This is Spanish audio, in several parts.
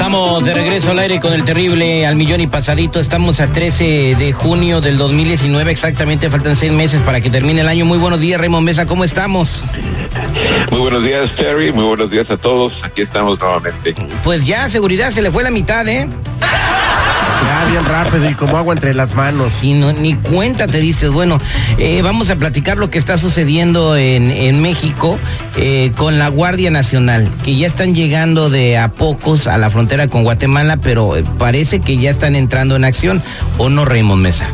Estamos de regreso al aire con el terrible al millón y pasadito. Estamos a 13 de junio del 2019. Exactamente, faltan seis meses para que termine el año. Muy buenos días, Raymond Mesa. ¿Cómo estamos? Muy buenos días, Terry. Muy buenos días a todos. Aquí estamos nuevamente. Pues ya, seguridad, se le fue la mitad, ¿eh? Ya, bien rápido y como agua entre las manos. Y no, ni cuenta te dices, bueno, eh, vamos a platicar lo que está sucediendo en, en México eh, con la Guardia Nacional, que ya están llegando de a pocos a la frontera con Guatemala, pero eh, parece que ya están entrando en acción, ¿o no, Raymond Mesa?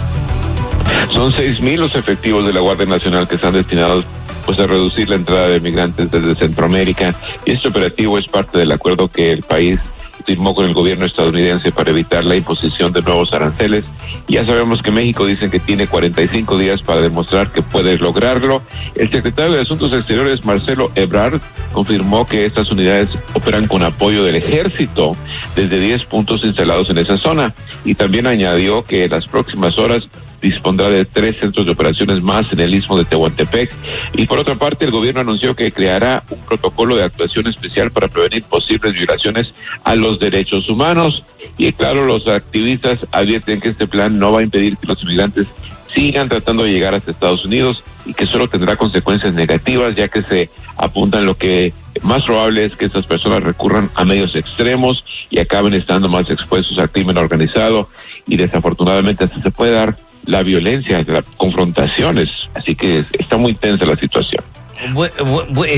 Son seis mil los efectivos de la Guardia Nacional que están destinados pues a reducir la entrada de migrantes desde Centroamérica y este operativo es parte del acuerdo que el país firmó con el gobierno estadounidense para evitar la imposición de nuevos aranceles. Ya sabemos que México dice que tiene 45 días para demostrar que puede lograrlo. El secretario de Asuntos Exteriores, Marcelo Ebrard, confirmó que estas unidades operan con apoyo del ejército desde 10 puntos instalados en esa zona y también añadió que en las próximas horas dispondrá de tres centros de operaciones más en el istmo de Tehuantepec. Y por otra parte, el gobierno anunció que creará un protocolo de actuación especial para prevenir posibles violaciones a los derechos humanos. Y claro, los activistas advierten que este plan no va a impedir que los inmigrantes sigan tratando de llegar hasta Estados Unidos y que solo tendrá consecuencias negativas, ya que se apuntan lo que más probable es que estas personas recurran a medios extremos y acaben estando más expuestos al crimen organizado y desafortunadamente se puede dar la violencia, las confrontaciones. Así que está muy tensa la situación.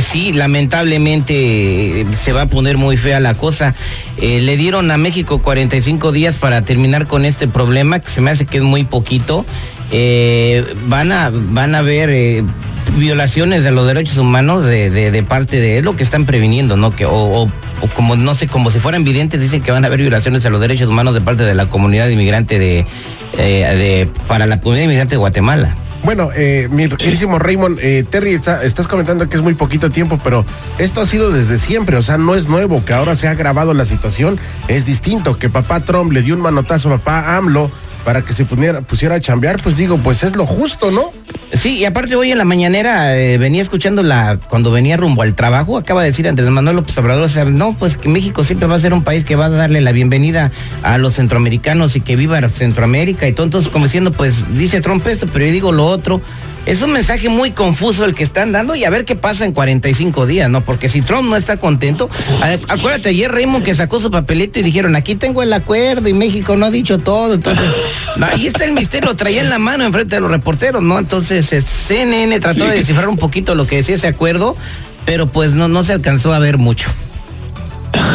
sí, lamentablemente eh, se va a poner muy fea la cosa. Eh, le dieron a México 45 días para terminar con este problema, que se me hace que es muy poquito. Eh, van a van a ver violaciones de los derechos humanos de, de, parte de lo que están previniendo, ¿no? Que o, como no sé, como si fueran videntes dicen que van a haber violaciones a los derechos humanos de parte de la comunidad inmigrante de, de para la comunidad inmigrante de Guatemala. Bueno, eh, mi queridísimo Raymond, eh, Terry, estás comentando que es muy poquito tiempo, pero esto ha sido desde siempre, o sea, no es nuevo, que ahora se ha agravado la situación, es distinto, que papá Trump le dio un manotazo a papá AMLO para que se pusiera, pusiera a chambear, pues digo, pues es lo justo, ¿no? Sí, y aparte hoy en la mañanera eh, venía escuchando la, cuando venía rumbo al trabajo, acaba de decir Andrés Manuel López Obrador, o sea, no, pues que México siempre va a ser un país que va a darle la bienvenida a los centroamericanos y que viva Centroamérica y todo, entonces como diciendo, pues dice Trump esto, pero yo digo lo otro. Es un mensaje muy confuso el que están dando y a ver qué pasa en 45 días, ¿no? Porque si Trump no está contento, acuérdate ayer Raymond que sacó su papelito y dijeron, aquí tengo el acuerdo y México no ha dicho todo, entonces, ahí está el misterio, lo traía en la mano enfrente de los reporteros, ¿no? Entonces, eh, CNN trató de descifrar un poquito lo que decía ese acuerdo, pero pues no, no se alcanzó a ver mucho.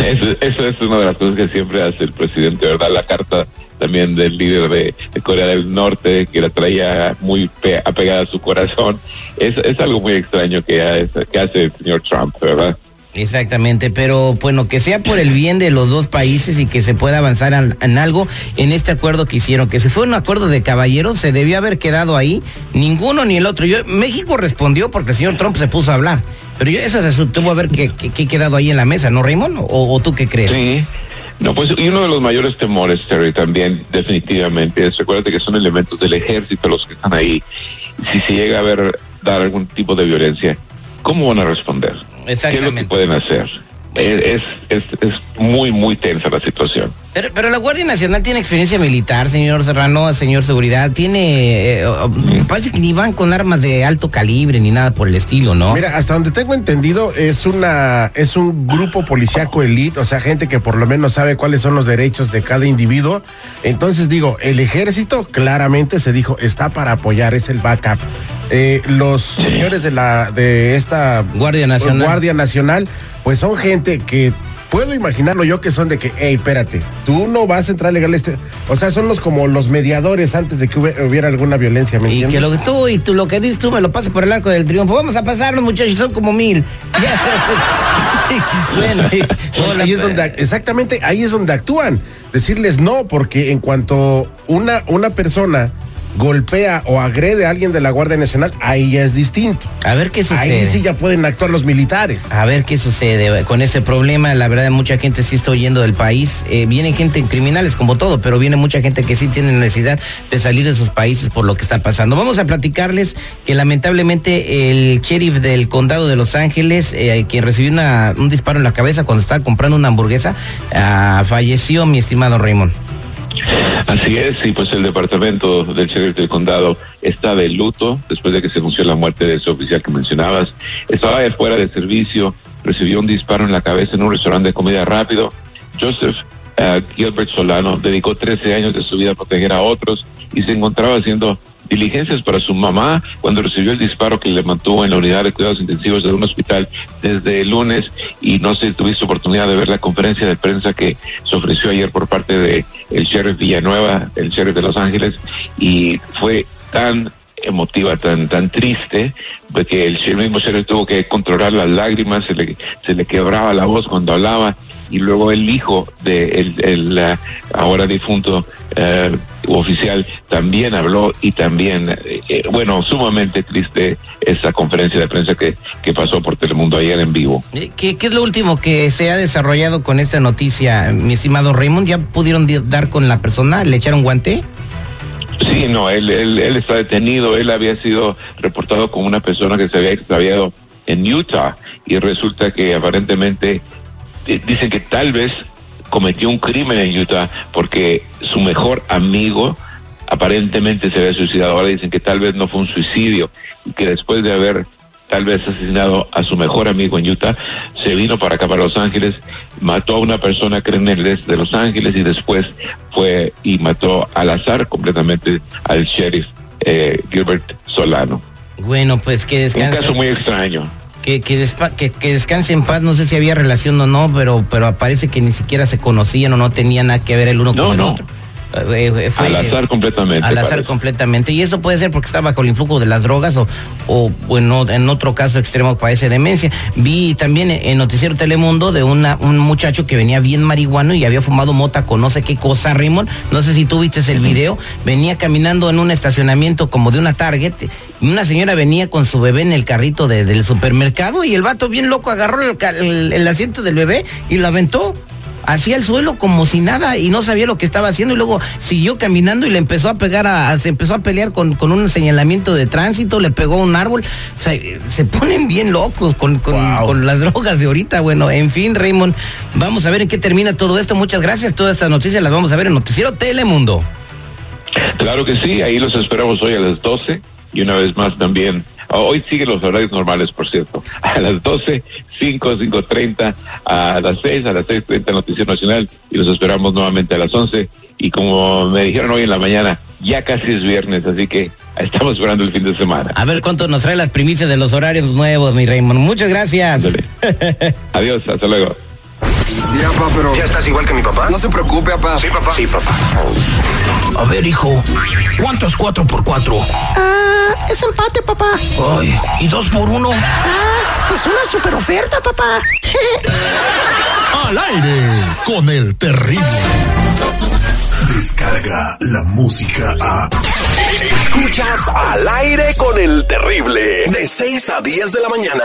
Eso, es una de las cosas que siempre hace el presidente, ¿verdad? La carta también del líder de, Corea del Norte, que la traía muy apegada a su corazón. Es, es algo muy extraño que, que hace el señor Trump, ¿verdad? Exactamente, pero bueno, que sea por el bien de los dos países y que se pueda avanzar en, algo en este acuerdo que hicieron, que si fue un acuerdo de caballeros, se debió haber quedado ahí, ninguno ni el otro. Yo, México respondió porque el señor Trump se puso a hablar, pero yo, eso se tuvo a ver que, que, quedado ahí en la mesa, ¿no, Raymond? ¿O, tú qué crees? Sí. No, pues y uno de los mayores temores, Terry, también definitivamente es, recuérdate que son elementos del ejército los que están ahí. Si se llega a ver, dar algún tipo de violencia, ¿cómo van a responder? ¿Qué es lo que pueden hacer? Es, es, es, muy, muy tensa la situación. Pero, pero la Guardia Nacional tiene experiencia militar, señor Serrano, señor Seguridad. Tiene. Eh, parece que ni van con armas de alto calibre ni nada por el estilo, ¿no? Mira, hasta donde tengo entendido, es una es un grupo policíaco elite, o sea, gente que por lo menos sabe cuáles son los derechos de cada individuo. Entonces, digo, el ejército claramente se dijo está para apoyar, es el backup. Eh, los señores de la de esta Guardia Nacional. Guardia Nacional, pues son gente que puedo imaginarlo yo que son de que, hey, espérate, tú no vas a entrar legal este. O sea, son los como los mediadores antes de que hubiera, alguna violencia, ¿me Y que lo que tú y tú lo que dices tú me lo pases por el arco del triunfo. Vamos a pasar los muchachos, son como mil. bueno, ahí es donde, exactamente, ahí es donde actúan. Decirles no, porque en cuanto una, una persona golpea o agrede a alguien de la Guardia Nacional, ahí ya es distinto. A ver qué sucede. Ahí sí ya pueden actuar los militares. A ver qué sucede con ese problema. La verdad, mucha gente sí está huyendo del país. Eh, viene gente criminales como todo, pero viene mucha gente que sí tiene necesidad de salir de sus países por lo que está pasando. Vamos a platicarles que lamentablemente el sheriff del condado de Los Ángeles, eh, quien recibió una, un disparo en la cabeza cuando estaba comprando una hamburguesa, ah, falleció, mi estimado Raymond. Así es, y pues el departamento del sheriff del condado está de luto después de que se anunció la muerte de ese oficial que mencionabas. Estaba fuera de servicio, recibió un disparo en la cabeza en un restaurante de comida rápido. Joseph eh, Gilbert Solano dedicó 13 años de su vida a proteger a otros y se encontraba haciendo diligencias para su mamá cuando recibió el disparo que le mantuvo en la unidad de cuidados intensivos de un hospital desde el lunes y no sé tuviste oportunidad de ver la conferencia de prensa que se ofreció ayer por parte de el sheriff Villanueva, el sheriff de Los Ángeles y fue tan emotiva, tan tan triste, porque el mismo sheriff tuvo que controlar las lágrimas, se le, se le quebraba la voz cuando hablaba y luego el hijo de el, el ahora difunto uh, oficial también habló y también, eh, bueno, sumamente triste esa conferencia de prensa que, que pasó por Telemundo ayer en vivo. ¿Qué, ¿Qué, es lo último que se ha desarrollado con esta noticia, mi estimado Raymond? ¿Ya pudieron dar con la persona? ¿Le echaron guante? Sí, no, él, él, él está detenido, él había sido reportado como una persona que se había extraviado en Utah y resulta que aparentemente dicen que tal vez cometió un crimen en Utah porque su mejor amigo aparentemente se había suicidado. Ahora dicen que tal vez no fue un suicidio y que después de haber tal vez asesinado a su mejor amigo en Utah, se vino para acá, para Los Ángeles, mató a una persona que era en el este de Los Ángeles y después fue y mató al azar completamente al sheriff eh, Gilbert Solano. Bueno, pues que descanse. Un caso muy extraño que, que, despa, que, que, descanse en paz, no sé si había relación o no, pero, pero parece que ni siquiera se conocían o no tenían nada que ver el uno no, con el no. otro. Eh, fue, al azar completamente. Al azar parece. completamente. Y eso puede ser porque está bajo el influjo de las drogas o, o bueno, en otro caso extremo padece demencia. Vi también en Noticiero Telemundo de una, un muchacho que venía bien marihuano y había fumado mota con no sé qué cosa, Raymond. No sé si tú viste el video. Venía caminando en un estacionamiento como de una Target. Una señora venía con su bebé en el carrito de, del supermercado y el vato bien loco agarró el, el, el asiento del bebé y lo aventó hacía el suelo como si nada y no sabía lo que estaba haciendo y luego siguió caminando y le empezó a pegar a, a se empezó a pelear con, con, un señalamiento de tránsito, le pegó un árbol, se, se ponen bien locos con, con, wow. con, las drogas de ahorita, bueno, en fin, Raymond, vamos a ver en qué termina todo esto, muchas gracias, todas estas noticias las vamos a ver en Noticiero Telemundo. Claro que sí, ahí los esperamos hoy a las 12 y una vez más también Hoy siguen los horarios normales, por cierto. A las 12, 5, 5.30, a las 6, a las 6.30 Noticiero Nacional y los esperamos nuevamente a las 11. Y como me dijeron hoy en la mañana, ya casi es viernes, así que estamos esperando el fin de semana. A ver cuánto nos trae las primicias de los horarios nuevos, mi Raymond. Muchas gracias. Adiós, hasta luego. Ya, papá, pero. ¿Ya estás igual que mi papá? No se preocupe, papá. Sí, papá. Sí, papá. A ver, hijo, ¿cuánto es cuatro por cuatro? Ah, es empate, papá. Ay, ¿y dos por uno? Ah, pues una super oferta, papá. Al aire con el terrible. Descarga la música a. Escuchas al aire con el terrible. De 6 a 10 de la mañana.